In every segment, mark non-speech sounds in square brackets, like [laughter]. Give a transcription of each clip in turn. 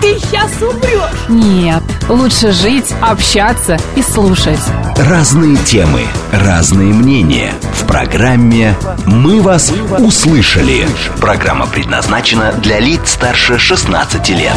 ты сейчас умрешь. Нет, лучше жить, общаться и слушать. Разные темы, разные мнения. В программе «Мы вас услышали». Программа предназначена для лиц старше 16 лет.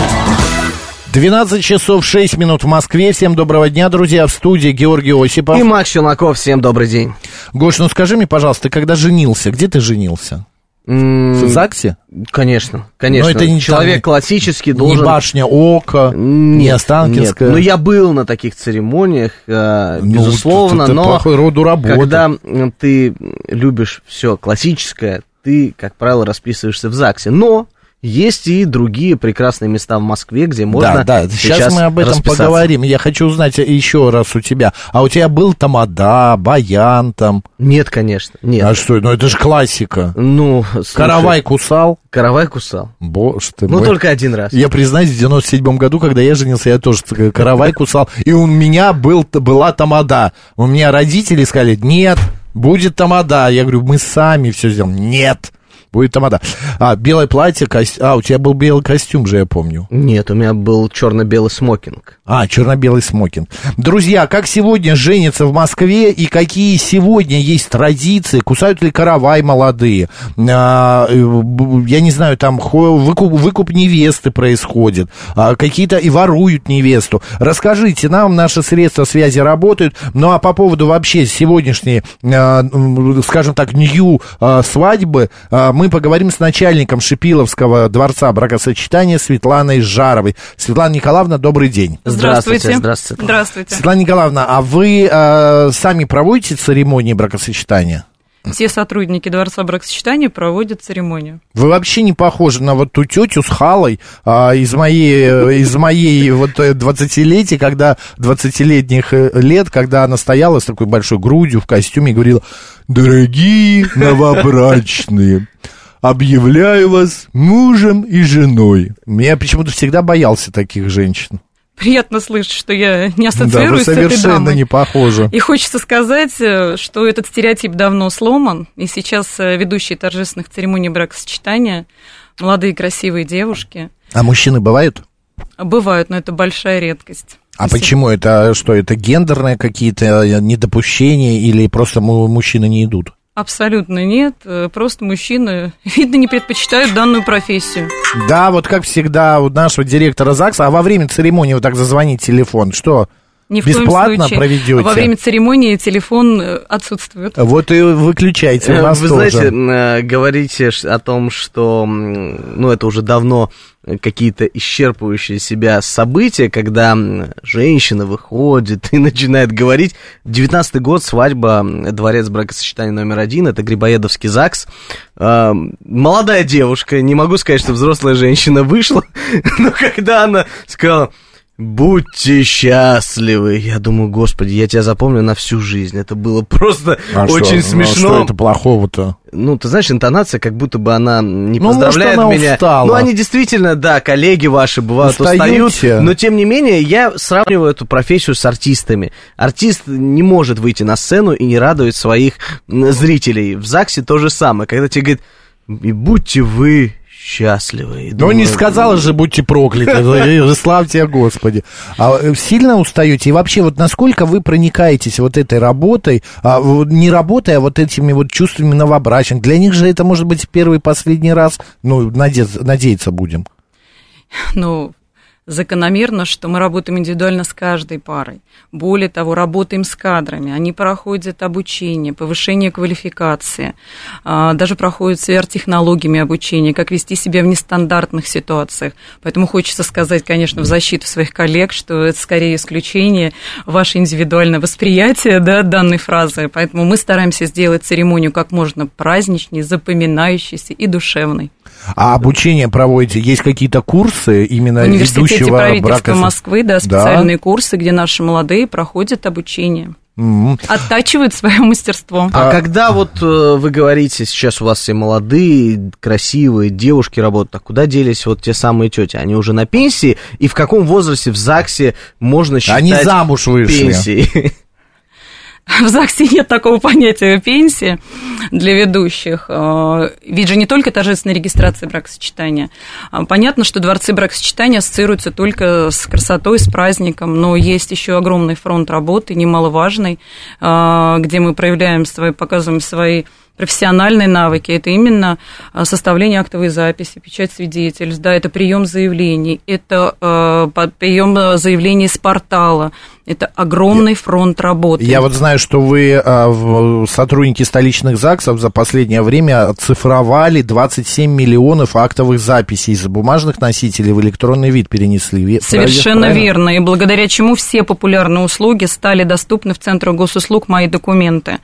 12 часов 6 минут в Москве. Всем доброго дня, друзья. В студии Георгий Осипов. И Макс Челноков, всем добрый день. Гош, ну скажи мне, пожалуйста, ты когда женился, где ты женился? В ЗАГСе? Конечно, конечно. Но это не Человек там- классический должен... Не башня Ока, не Нет, Останкинская. нет. Ну, я был на таких церемониях, э, Ну, безусловно, это- но плохой роду работы. когда ты любишь все классическое, ты, как правило, расписываешься в ЗАГСе. Но есть и другие прекрасные места в Москве, где можно да, да, сейчас, сейчас мы об этом поговорим. Я хочу узнать еще раз у тебя. А у тебя был тамада, баян там? Нет, конечно, нет. А что, ну это же классика. Ну, слушай, Каравай кусал? Каравай кусал. Боже ты Ну, мой. только один раз. Я признаюсь, в 97 году, когда я женился, я тоже каравай кусал. И у меня был, была тамада. У меня родители сказали, нет, будет тамада. Я говорю, мы сами все сделаем. Нет, будет тамада. А, белое платье, кость... а, у тебя был белый костюм же, я помню. Нет, у меня был черно-белый смокинг. А, черно-белый смокинг. Друзья, как сегодня женятся в Москве и какие сегодня есть традиции? Кусают ли каравай молодые? А, э, я не знаю, там выкуп, выкуп невесты происходит. А, какие-то и воруют невесту. Расскажите нам, наши средства связи работают. Ну, а по поводу вообще сегодняшней, а, скажем так, нью а, свадьбы, а, мы поговорим с начальником Шипиловского дворца бракосочетания Светланой Жаровой. Светлана Николаевна, добрый день. Здравствуйте. Здравствуйте. Здравствуйте. Светлана Николаевна, а вы э, сами проводите церемонии бракосочетания? Все сотрудники Дворца бракосочетания проводят церемонию. Вы вообще не похожи на вот ту тетю с халой а, из моей, э, из моей вот э, 20-летия, когда 20-летних э, лет, когда она стояла с такой большой грудью в костюме и говорила, дорогие новобрачные, объявляю вас мужем и женой. Я почему-то всегда боялся таких женщин. Приятно слышать, что я не Да, ассоциируюсь с этой совершенно дамой. не похожи. И хочется сказать, э, что этот стереотип давно сломан, и сейчас э, ведущие торжественных церемоний бракосочетания, молодые красивые девушки, А мужчины бывают? бывают, но это большая редкость. А Если- почему? Это что, это гендерные какие-то э, недопущения или просто му- мужчины не идут? Абсолютно нет, э, просто мужчины, [laughs] видно, не предпочитают данную профессию. Да, вот как всегда у нашего директора ЗАГСа, а во время церемонии вот так зазвонить телефон, что? Ни в Бесплатно коем случае. проведете? Во время церемонии телефон э, отсутствует. Вот и выключайте у Э, нас Вы тоже. знаете, э, говорите о том, что, ну, это уже давно какие-то исчерпывающие себя события, когда женщина выходит и [laughs] начинает говорить. 19-й год, свадьба, дворец бракосочетания номер один, это Грибоедовский ЗАГС. Молодая девушка, не могу сказать, что взрослая женщина вышла, [laughs] но когда она сказала... Будьте счастливы. Я думаю, господи, я тебя запомню на всю жизнь. Это было просто А что? очень Ну, смешно. что это плохого-то? Ну, ты знаешь, интонация, как будто бы она не Ну, может, поздравляет она меня. устала. Ну, они действительно, да, коллеги ваши бывают Устаете? устают. Но тем не менее, я сравниваю эту профессию с артистами. Артист не может выйти на сцену и не радовать своих зрителей. В ЗАГСе то же самое. Когда тебе говорят, и будьте вы счастливы. И Ну, думаю, не сказала же, будьте прокляты, слава тебе, Господи. А э, сильно устаете? И вообще, вот насколько вы проникаетесь вот этой работой, а, не работой, а вот этими вот чувствами новобрачных? Для них же это может быть первый и последний раз, ну, наде- надеяться будем. Ну, закономерно, что мы работаем индивидуально с каждой парой. Более того, работаем с кадрами. Они проходят обучение, повышение квалификации, а, даже проходят сверхтехнологиями обучения, как вести себя в нестандартных ситуациях. Поэтому хочется сказать, конечно, в защиту своих коллег, что это скорее исключение, ваше индивидуальное восприятие да, данной фразы. Поэтому мы стараемся сделать церемонию как можно праздничнее, запоминающейся и душевной. А обучение проводите? Есть какие-то курсы именно ведущего правительства брака? Москвы, да, специальные курсы, где наши молодые проходят обучение. Оттачивают свое мастерство. А, когда вот э, вы говорите, сейчас у вас все молодые, красивые девушки работают, а куда делись вот те самые тети? Они уже на пенсии? И в каком возрасте в ЗАГСе можно считать Они замуж вышли. пенсией? [laughs] В ЗАГСе нет такого понятия пенсии для ведущих. Э, Ведь же не только торжественная регистрация бракосочетания. А Понятно, что дворцы бракосочетания ассоциируются только с красотой, с праздником, но есть еще огромный фронт работы, немаловажный, э, где мы проявляем свои, показываем свои профессиональные навыки, это именно а, составление актовой записи, печать свидетельств, да, это прием заявлений, это э, прием э, заявлений с портала, это огромный фронт работы. Я вот знаю, что вы а, сотрудники столичных ЗАГСов за последнее время оцифровали 27 миллионов актовых записей из бумажных носителей в электронный вид перенесли. Ве- Совершенно правильно? верно. И благодаря чему все популярные услуги стали доступны в Центре госуслуг «Мои документы».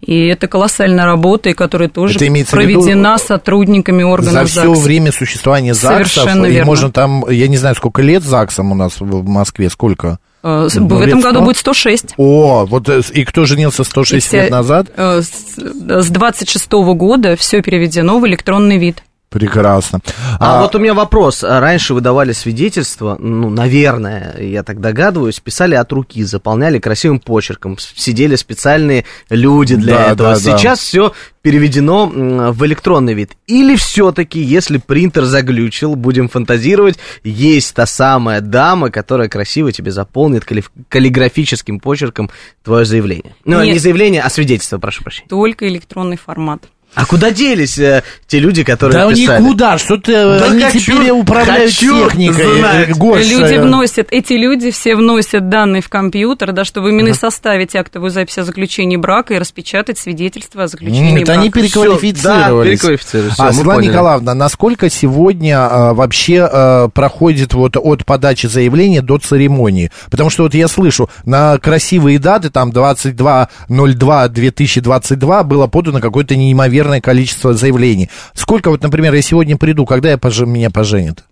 И это колоссальная работа, и которая тоже проведена сотрудниками органов За все время существования ЗАГСов, Совершенно и верно. можно там, я не знаю, сколько лет ЗАГСам у нас в Москве, сколько? Э, В этом году 100? будет 106. О, вот э, и кто женился 106 И лет назад? э, С с 26 года все переведено в электронный вид. Прекрасно. А, вот у меня вопрос. А Раньше выдавали свидетельства, ну, наверное, я так догадываюсь, писали от руки, заполняли красивым почерком, сидели специальные люди для Да, этого. да, да. Сейчас все переведено в электронный вид. Или все-таки, если принтер заглючил, будем фантазировать, есть та самая дама, которая красиво тебе заполнит каллиф- каллиграфическим почерком твое заявление. Ну, Нет. не заявление, а свидетельство, прошу прощения. Только электронный формат. А куда делись э, те люди, которые Да писали? никуда, что ты, э, Да они хочу- теперь управляют хочу техникой. знать. э, Гоша. Люди вносят, эти люди все вносят данные в компьютер, да, чтобы именно составить актовую запись о заключении брака и распечатать свидетельство о заключении Нет, брака. они переквалифицировались. да, переквалифицировались, всё, а, Светлана. Николаевна, насколько сегодня а, вообще а, проходит вот от подачи заявления до церемонии? Потому что вот я слышу, на красивые даты, там 22.02.2022 было подано какое-то неимоверное количество заявлений. Сколько вот, например, я сегодня приду, когда я пож- меня поженят?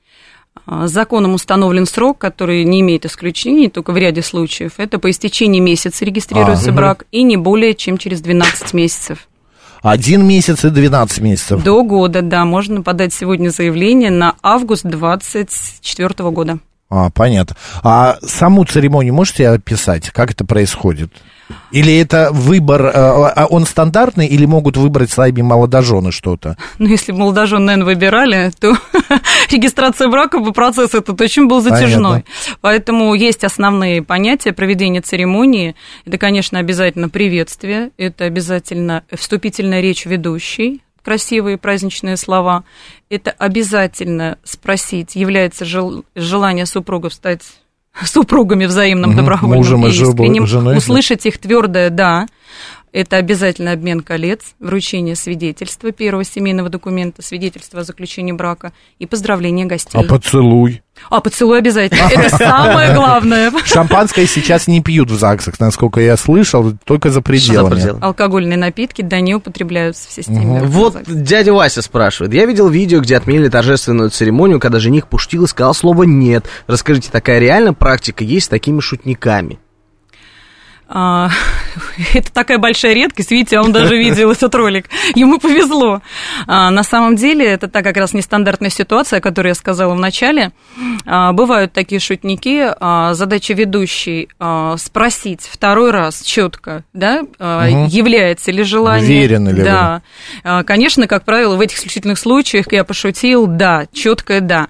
А, Законом установлен срок, который не имеет исключений, только в ряде случаев. Это по истечении месяца регистрируется А, брак, и не более чем через 12 месяцев. Один месяц и 12 месяцев. До года, да, можно подать сегодня заявление на август 2024 года. А, понятно. А саму церемонию можете описать? Как это происходит? Или это выбор, э, а он стандартный, или могут выбрать сами молодожены что-то? Ну, если бы молодожен, наверное, выбирали, то [laughs] регистрация брака бы процесс этот очень был затяжной. Поэтому есть основные понятия проведения церемонии. Это, конечно, обязательно приветствие, это обязательно вступительная речь ведущей, красивые праздничные слова. Это обязательно спросить, является жел- желание супругов стать [laughs] супругами взаимным, Мгм, добровольным мужем и и искренним, женой, услышать их твердое «да», это обязательно обмен колец, вручение свидетельства первого семейного документа, свидетельство о заключении брака и поздравление гостей. А поцелуй? А, поцелуй обязательно. Это самое главное. Шампанское сейчас не пьют в ЗАГСах, насколько я слышал, только за пределами. пределами? Алкогольные напитки, да, не употребляются в системе. Вот дядя Вася спрашивает. Я видел видео, где отменили торжественную церемонию, когда жених пуштил и сказал слово «нет». Расскажите, такая реально практика есть с такими шутниками? А, [laughs] Это такая большая редкость, видите, он даже видел [laughs] этот ролик. Ему повезло. А, На самом деле, это так как раз нестандартная ситуация, о которой я сказала в начале. А, Бывают такие шутники. Задача ведущей спросить второй раз четко, да, Мгм. является ли желание. Уверены ли вы? Да. А, Конечно, как правило, в этих исключительных случаях я пошутил, да, четкое да.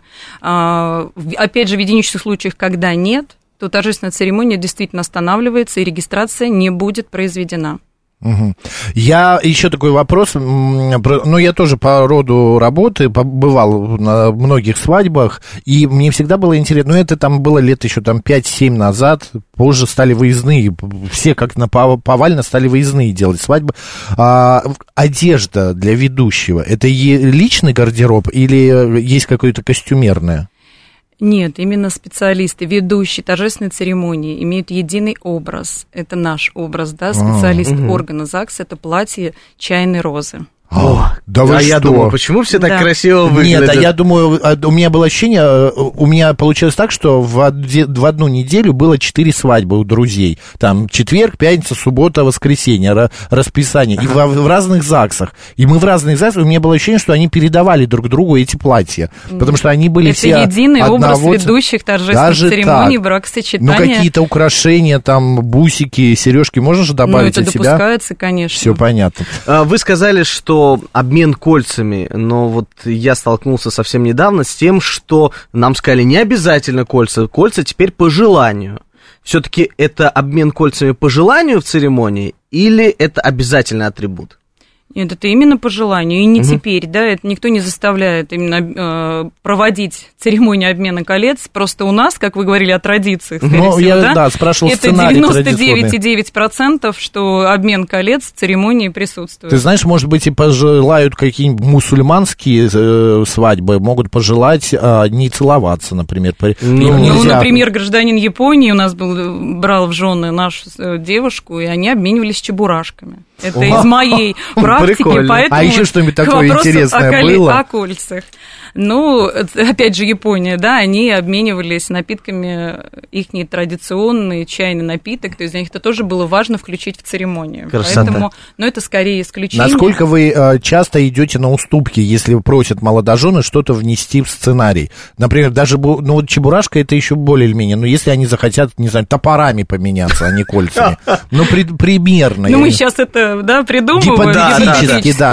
Опять же, в единичных случаях, когда нет, то торжественная церемония действительно останавливается, и регистрация не будет произведена. Мгм. Я еще такой вопрос, ну я тоже по роду работы побывал на многих свадьбах, и мне всегда было интересно, ну это там было лет еще там 5-7 назад, позже стали выездные, все как на пов- повально стали выездные делать свадьбы. А, одежда для ведущего, это личный гардероб или есть какое-то костюмерное? Нет, именно специалисты, ведущие торжественной церемонии имеют единый образ. Это наш образ, да, специалист мгм. органа ЗАГС, это платье чайной розы. О, да вы а я что? думаю, почему все так Да. красиво выглядят? Нет, а я думаю, а, у меня было ощущение, э, у меня получилось так, что в, оде- в одну неделю было четыре свадьбы у друзей. Там четверг, пятница, суббота, воскресенье, ра- расписание. И во- в, разных ЗАГСах. И мы в разных ЗАГСах, у меня было ощущение, что они передавали друг другу эти платья. Потому что они были Это все единый образ одного ц- ведущих торжественных Даже церемоний так. бракосочетания. Ну, какие-то украшения, там, бусики, сережки, можно же Ну, добавить это от себя? допускается, конечно. Все понятно. А, Вы сказали, что обмен кольцами, но вот я столкнулся совсем недавно с тем, что нам сказали не обязательно кольца, кольца теперь по желанию. Все-таки это обмен кольцами по желанию в церемонии или это обязательный атрибут? Нет, это именно по желанию, и не теперь, да, это никто не заставляет именно э, проводить церемонию обмена колец, просто у нас, как вы говорили о традициях, скорее Ну, всего, я, да, да, спрашивал это сценарий традиционный. 99,9%, что обмен колец в церемонии присутствует. Ты знаешь, может быть, и пожелают какие-нибудь мусульманские э, свадьбы, могут пожелать э, не целоваться, например. При- Ну, Ну, нельзя- например, гражданин Японии у нас был, брал в жены нашу э, девушку, и они обменивались чебурашками. Это О, из моей [laughs] прикольно. поэтому... А еще что-нибудь такое интересное о коле- было? О кольцах. Ну, опять же, Япония, да, они обменивались напитками, их традиционный чайный напиток, то есть для них это тоже было важно включить в церемонию. Красота. Поэтому, ну, это скорее исключение. Насколько вы э, часто идете на уступки, если просят молодожены что-то внести в сценарий? Например, даже, ну, вот чебурашка это еще более или менее, но если они захотят, не знаю, топорами поменяться, а не кольцами. [laughs] Ну, при- примерно. Ну, мы сейчас это, да, придумываем. Да,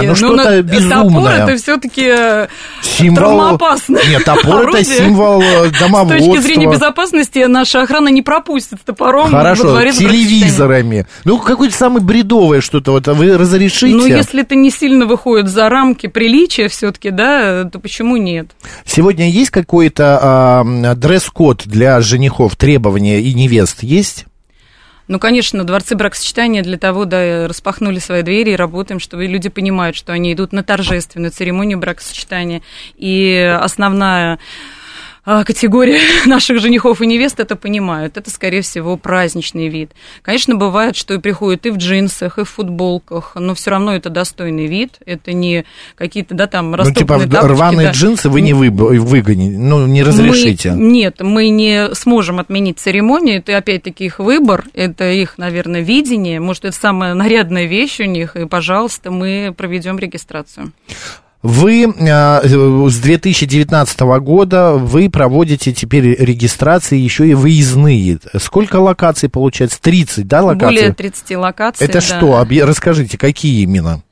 ну, что-то на- безумное. Топор это все-таки Символ... травмоопасно. Нет, топор это символ э, С домоводства. точки зрения безопасности наша охрана не пропустит топором Хорошо, телевизорами. Ну, какое-то самое бредовое что-то. Вот вы разрешите? Ну, если это не сильно выходит за рамки приличия все-таки, да, то почему нет? Сегодня есть какой-то а, дресс-код для женихов, требования и невест есть? Ну, конечно, дворцы бракосочетания для того, да, распахнули свои двери и работаем, чтобы люди понимают, что они идут на торжественную церемонию бракосочетания. И основная категория [laughs] наших женихов и невест это понимают. Это, скорее всего, праздничный вид. Конечно, бывает, что и приходят и в джинсах, и в футболках, но все равно это достойный вид. Это не какие-то, да, там, Ну, типа тапочки, рваные да. джинсы вы не вы, выгоните, ну, не разрешите. Мы, нет, мы не сможем отменить церемонию. Это опять-таки их выбор, это их, наверное, видение. Может, это самая нарядная вещь у них, и, пожалуйста, мы проведем регистрацию. Вы э, с 2019 года вы проводите теперь регистрации еще и выездные. Сколько локаций получается? 30, да, локаций? Более 30 локаций. Это да. что? Расскажите, какие именно?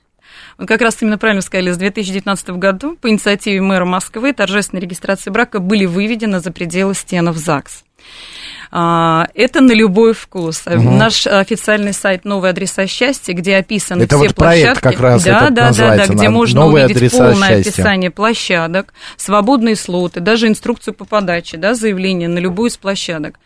Вот как раз именно правильно сказали, с 2019 года по инициативе мэра Москвы торжественные регистрации брака были выведены за пределы стенов ЗАГС. А, Это на любой вкус. Наш официальный сайт «Новые адреса счастья», где описаны Это все вот площадки. как раз да, этот да, да, да, где можно «Новые увидеть полное счастья». описание площадок, свободные слоты, даже инструкцию по подаче, да, заявление на любую из площадок.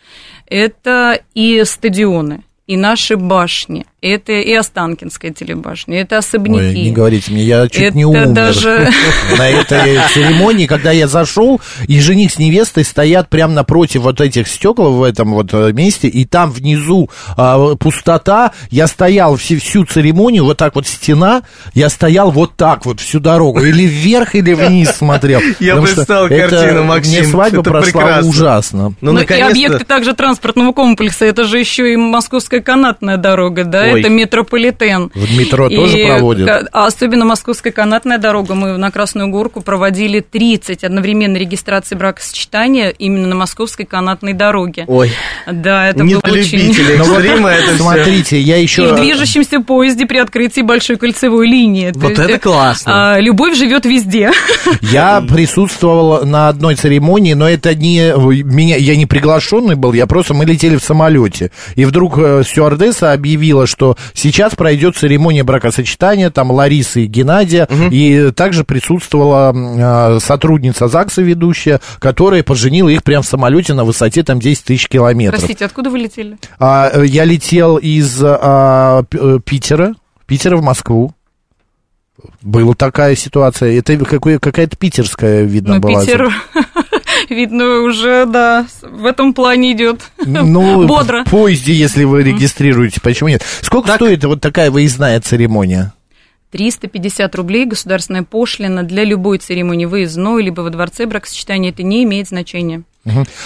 Это и стадионы, и наши башни, это и Останкинская телебашня, это особняки. Ой, не говорите мне, я чуть Это не умер даже- [laughs] на этой церемонии, когда я зашел, и жених с невестой стоят прямо напротив вот этих стекол в этом вот э, месте, и там внизу а, пустота, я стоял всю, всю церемонию, вот так вот стена, я стоял вот так вот всю дорогу, или вверх, или вниз смотрел. [laughs] Я представил это- картину, Максим, Мне свадьба прошла ужасно. Ну, Ну, и объекты также транспортного комплекса, это же еще и Московская канатная дорога, да, Ой. это метрополитен. В метро И тоже проводят? а особенно Московская канатная дорога. Мы на Красную Горку проводили 30 одновременной регистрации бракосочетания именно на Московской канатной дороге. Ой, Да, это не было очень... экстрима [laughs] это. Смотрите, я И еще... в движущемся поезде при открытии большой кольцевой линии. Вот это э, классно. а, Любовь живет везде. [laughs] Я присутствовал на одной церемонии, но это не меня, я не приглашенный был, я просто мы летели в самолете, и вдруг э, стюардесса объявила, что сейчас пройдет церемония бракосочетания, там Лариса и Геннадия, и также присутствовала э, сотрудница ЗАГСа ведущая, которая поженила их прямо в самолете на высоте там 10 тысяч километров. Простите, откуда вы летели? А, я летел из а, э, Питера, Питера в Москву. Была такая ситуация. Это какая-то питерская, видно, Ну, была. Питер, [laughs] видно, уже, да, в этом плане идет Ну, бодро. в поезде, если вы регистрируете, почему нет? Сколько стоит вот такая выездная церемония? 350 рублей государственная пошлина для любой церемонии выездной, либо во дворце бракосочетания, это не имеет значения.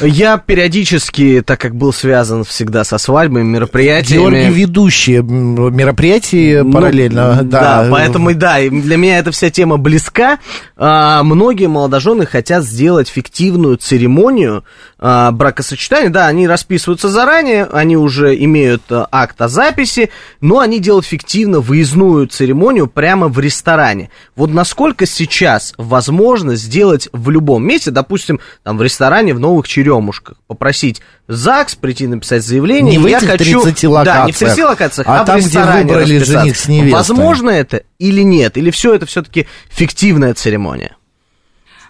Я периодически, так как был связан всегда со свадьбами, мероприятиями... Георгий ведущие мероприятия Ну, параллельно. Да, да, поэтому и да, для меня эта вся тема близка. А, многие молодожены хотят сделать фиктивную церемонию а, бракосочетания. Да, они расписываются заранее, они уже имеют а, акт о записи, но они делают фиктивно выездную церемонию прямо в ресторане. Вот насколько сейчас возможно сделать в любом месте, допустим, там в ресторане в Новых Черемушках, попросить ЗАГС прийти написать заявление. Не в я этих хочу... 30 Да, не в 30 локациях, локациях, а а, там, в где выбрали жених с невестой. Возможно это или нет? Или все это все-таки фиктивная церемония?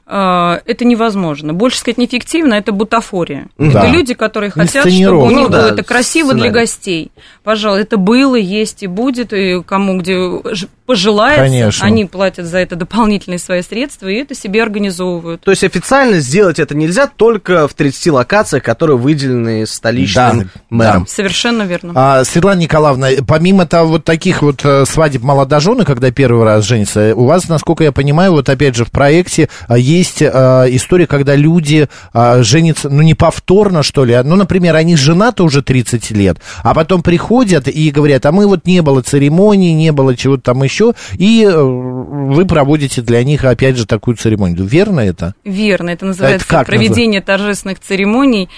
А, Это невозможно. Больше сказать неэффективно, это бутафория. Да. Это люди, которые хотят, чтобы у них Ну было да, это красиво сценарий. для гостей. Пожалуй, это было, есть и будет, и кому где пожелается, Конечно. они платят за это дополнительные свои средства, и это себе организовывают. То есть официально сделать это нельзя только в 30 локациях, которые выделены столичным Да, мэром. Совершенно верно. А, Светлана Николаевна, помимо того, вот таких вот э, свадеб молодожены, когда первый раз женятся, у вас, насколько я понимаю, вот опять же в проекте а, есть а, история, когда люди а, женятся, ну не повторно, что ли, а, ну, например, они женаты уже 30 лет, а потом приходят и говорят, а мы вот не было церемонии, не было чего-то там еще, и э, вы проводите для них, опять же, такую церемонию. Верно это? Верно, это называется Это проведение торжественных церемоний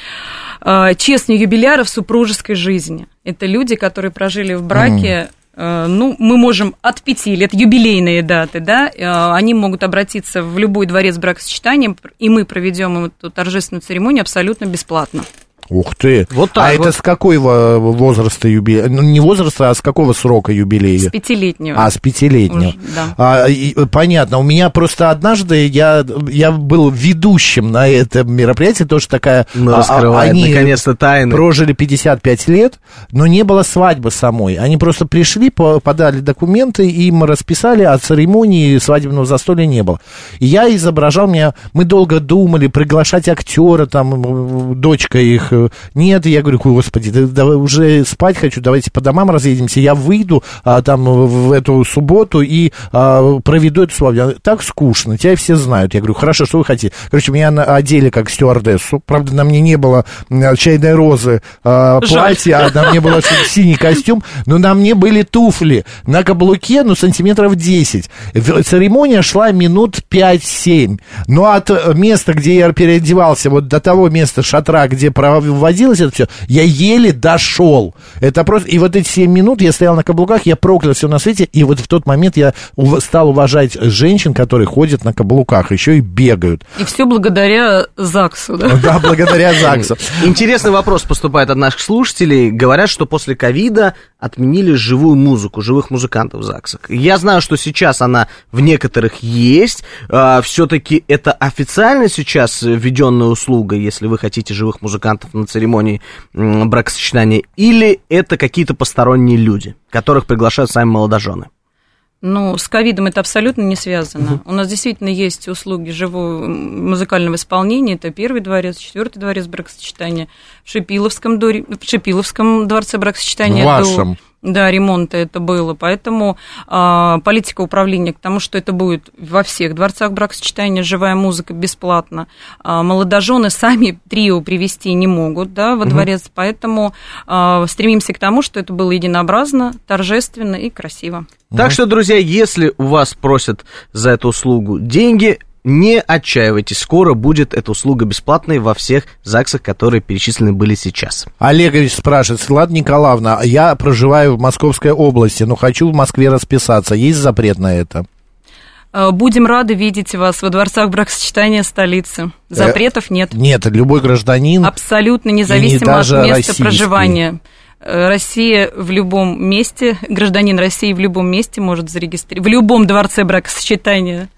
э, честных юбиляров супружеской жизни. Это люди, которые прожили в браке, э, ну, мы можем от пяти лет, юбилейные даты, да, э, они могут обратиться в любой дворец бракосочетания, и мы проведем эту торжественную церемонию абсолютно бесплатно. Ух ты. Вот так а вот. это с какого возраста юбилей? Ну, не возраста, а с какого срока юбилей? С пятилетнего. А, с пятилетнего. Уж, да. А, и, э, понятно. У меня просто однажды я, я был ведущим на этом мероприятии, тоже такая... Ну, а, а, они наконец-то, тайны. прожили 55 лет, но не было свадьбы самой. Они просто пришли, по- подали документы, им расписали, а церемонии свадебного застолья не было. И я изображал меня... Мы долго думали, приглашать актера, там, э, дочка их. Нет, я говорю, господи, да- давай уже спать хочу, давайте по домам разъедемся. Я выйду а, там в эту субботу и а, проведу эту свадьбу. Так скучно, тебя все знают. Я говорю, хорошо, что вы хотите? Короче, меня на- одели как стюардессу. Правда, на мне не было чайной розы а, Жаль. платье, а на мне был [laughs] синий костюм, но на мне были туфли на каблуке, ну, сантиметров 10. В- Церемония шла минут 5-7. Но от э, места, где я переодевался, вот до того места шатра, где проводилось это все, я еле дошел. Это просто... И вот эти 7 минут я стоял на каблуках, я проклял все на свете, и вот в тот момент я стал уважать женщин, которые ходят на каблуках, еще и бегают. И все благодаря ЗАГСу, да? Да, благодаря ЗАГСу. Интересный вопрос поступает от наших слушателей. Говорят, что после ковида отменили живую музыку, живых музыкантов в ЗАГСах. Я знаю, что сейчас она в некоторых есть. Все-таки это официально сейчас введенная услуга, если вы хотите живых музыкантов на церемонии бракосочетания, или это какие-то посторонние люди, которых приглашают сами молодожены? Ну, с ковидом это абсолютно не связано. У нас действительно есть услуги живого музыкального исполнения. Это первый дворец, четвертый дворец бракосочетания. В Шипиловском, доре- в Шипиловском дворце бракосочетания. В до- вашем. Да, ремонта это было. Поэтому а, политика управления к тому, что это будет во всех дворцах бракосочетания живая музыка бесплатно. А, молодожены сами трио привести не могут да, во дворец, поэтому а, стремимся к тому, что это было единообразно, торжественно и красиво. Так что, друзья, если у вас просят за эту услугу деньги, не отчаивайтесь, скоро будет эта услуга бесплатной во всех ЗАГСах, которые перечислены были сейчас. Олегович спрашивает, Светлана Николаевна, я проживаю в Московской области, но хочу в Москве расписаться. Есть запрет на это? А, Будем рады видеть вас во дворцах бракосочетания столицы. Запретов нет. Нет, любой гражданин. Абсолютно независимо от места российский. проживания. Э, Россия в любом месте, гражданин России в любом месте может зарегистрировать, в любом дворце бракосочетания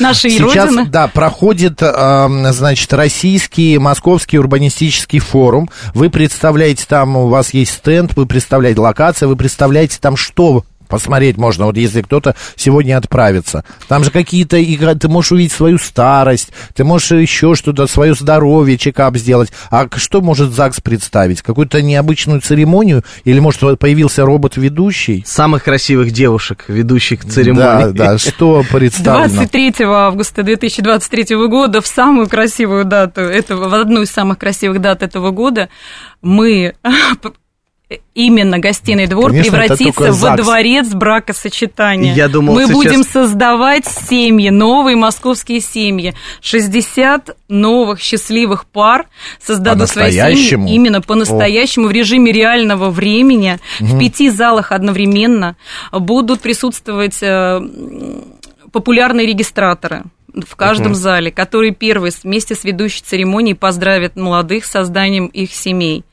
нашей Сейчас, Родины. да, проходит, значит, российский, московский урбанистический форум. Вы представляете там, у вас есть стенд, вы представляете локацию, вы представляете там что посмотреть можно, вот если кто-то сегодня отправится. Там же какие-то, игры, ты можешь увидеть свою старость, ты можешь еще что-то, свое здоровье, чекап сделать. А что может ЗАГС представить? Какую-то необычную церемонию? Или, может, появился робот-ведущий? Самых красивых девушек, ведущих Да, церемонии. да, что [laughs] представлено? 23 августа 2023 года, в самую красивую дату этого, в одну из самых красивых дат этого года, мы [laughs] именно гостиный двор Конечно, превратится во дворец бракосочетания. Я думал, мы сейчас- будем создавать семьи, новые московские семьи. 60 новых счастливых пар создадут свои семьи именно по-настоящему в режиме реального времени в пяти залах одновременно будут присутствовать э, популярные регистраторы в каждом зале, которые первые вместе с ведущей церемонией поздравят молодых с созданием их семей.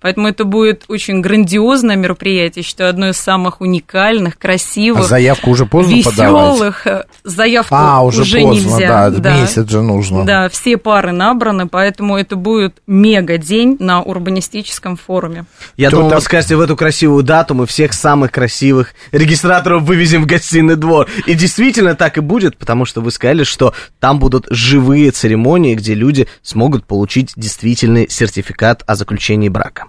Поэтому это будет очень грандиозное мероприятие, считаю, одно из самых уникальных, А красивых, заявку уже поздно подавать? веселых. Э, Заявку А, уже, поздно, нельзя. да, месяц же нужно. Да, все пары набраны, поэтому это будет мега-день на урбанистическом форуме. Я Кто думал, там- вы скажете, в эту красивую дату мы всех самых красивых регистраторов вывезем в гостиный двор. И действительно так и будет, потому что вы сказали, что там будут живые церемонии, где люди смогут получить действительный сертификат о заключении брака.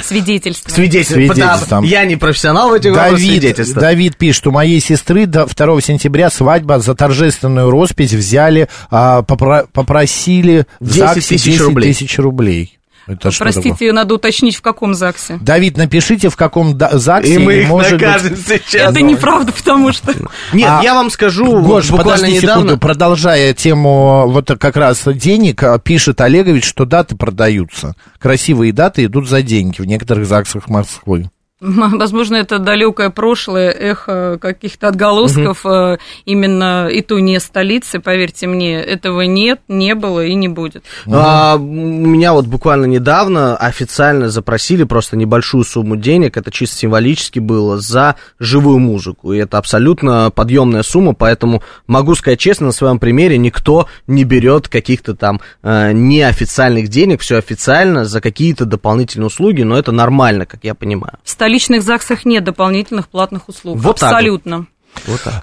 Свидетельство. Свидетельство. Свидетельством. Да, Я не профессионал в этих вопросах Давид, свидетельства. Давид пишет, у моей сестры до 2 сентября свадьба за торжественную роспись взяли, а, попро- попросили в 10 ЗАГСе тысяч 10 рублей. тысяч рублей. Это что такое? Простите, надо уточнить, в каком ЗАГСе. Давид, напишите, в каком да- ЗАГСе, И мы их может быть- накажем [laughs] сейчас. Это неправда, потому что... Нет, А, я вам скажу, вот Гош, буквально подожди недавно... секунду, продолжая тему вот как раз денег, а, пишет Олегович, что даты продаются. Красивые даты идут за деньги в некоторых ЗАГСах Москвы. Возможно, это далекое прошлое, эхо каких-то отголосков, э, именно и то не столицы, поверьте мне, этого нет, не было и не будет. А, у меня вот буквально недавно официально запросили просто небольшую сумму денег, это чисто символически было, за живую музыку. И это абсолютно подъемная сумма, поэтому могу сказать честно, на своем примере никто не берет каких-то там э, неофициальных денег, все официально за какие-то дополнительные услуги, но это нормально, как я понимаю. В столичных ЗАГСах нет дополнительных платных услуг. Вот так вот.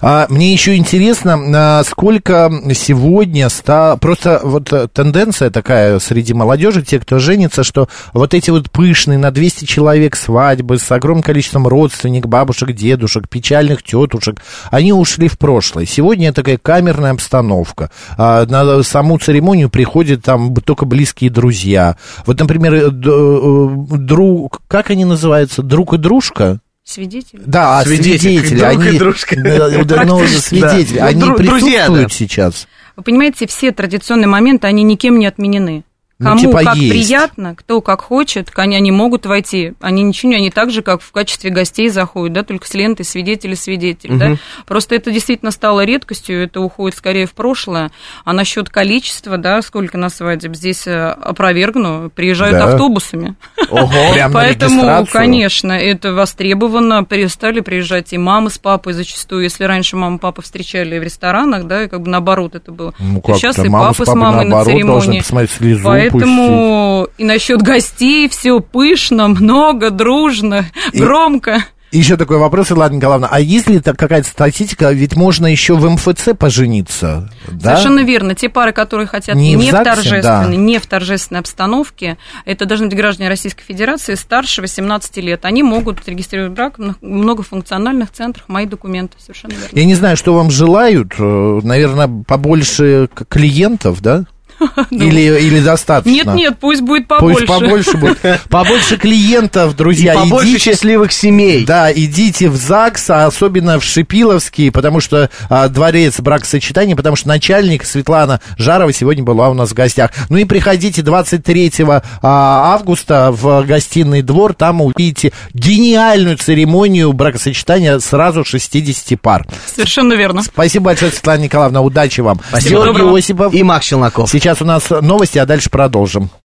А, мне еще интересно, а, сколько сегодня ста... Просто вот э, тенденция такая среди молодежи, те, кто женится, что вот эти вот пышные на 200 человек свадьбы с огромным количеством родственников, бабушек, дедушек, печальных тетушек, они ушли в прошлое. Сегодня такая камерная обстановка. А, на саму церемонию приходят там только близкие друзья. Вот, например, э, э, друг... Как они называются? Друг и дружка? Свидетели. Да, а Свидетель, свидетели, друг и они, дружка. Да, ну, свидетели, Да. они дру- друзья, присутствуют да. сейчас. Вы понимаете, все традиционные моменты, они никем не отменены. Ну, Кому типа как есть. приятно, кто как хочет, они, они могут войти. Они ничего не, они так же, как в качестве гостей заходят, да, только с лентой свидетели, свидетель, да. Просто это действительно стало редкостью, это уходит скорее в прошлое. А насчет количества, да, сколько на свадеб, здесь э, опровергну, приезжают Да. автобусами. Ого. [laughs] Прям Поэтому, конечно, это востребовано. Перестали приезжать и мамы с папой зачастую. Если раньше мама и папа встречали в ресторанах, да, и как бы наоборот это было. Ну, как сейчас и папа с мамой на церемонии. посмотреть, слезу Поэтому и насчет гостей все пышно, много, дружно, И- громко. Еще такой вопрос, Ладно, Николаевна, а есть ли какая-то статистика, ведь можно еще в МФЦ пожениться, да? Совершенно верно. Те пары, которые хотят Не не, в в, ЗАГСе, торжественной, да. не в торжественной обстановке, это должны быть граждане Российской Федерации старше 18 лет. Они могут регистрировать брак в многофункциональных центрах. Мои документы, совершенно верно. Я не знаю, что вам желают, э, наверное, побольше клиентов, да? [laughs] Или, или достаточно? Нет, нет, пусть будет побольше. Пусть побольше будет. [laughs] Побольше клиентов, друзья, Побольше идите. счастливых семей. Да, идите в ЗАГС, а особенно в Шипиловский, потому что а, дворец бракосочетания, потому что начальник Светлана Жарова сегодня была у нас в гостях. Ну и приходите 23 а, августа в гостиный двор, там увидите гениальную церемонию бракосочетания сразу 60 пар. Совершенно верно. Спасибо большое, Светлана Николаевна, удачи вам. Спасибо. Георгий доброго. Осипов. И Макс Челноков. Сейчас у нас новости, а дальше продолжим.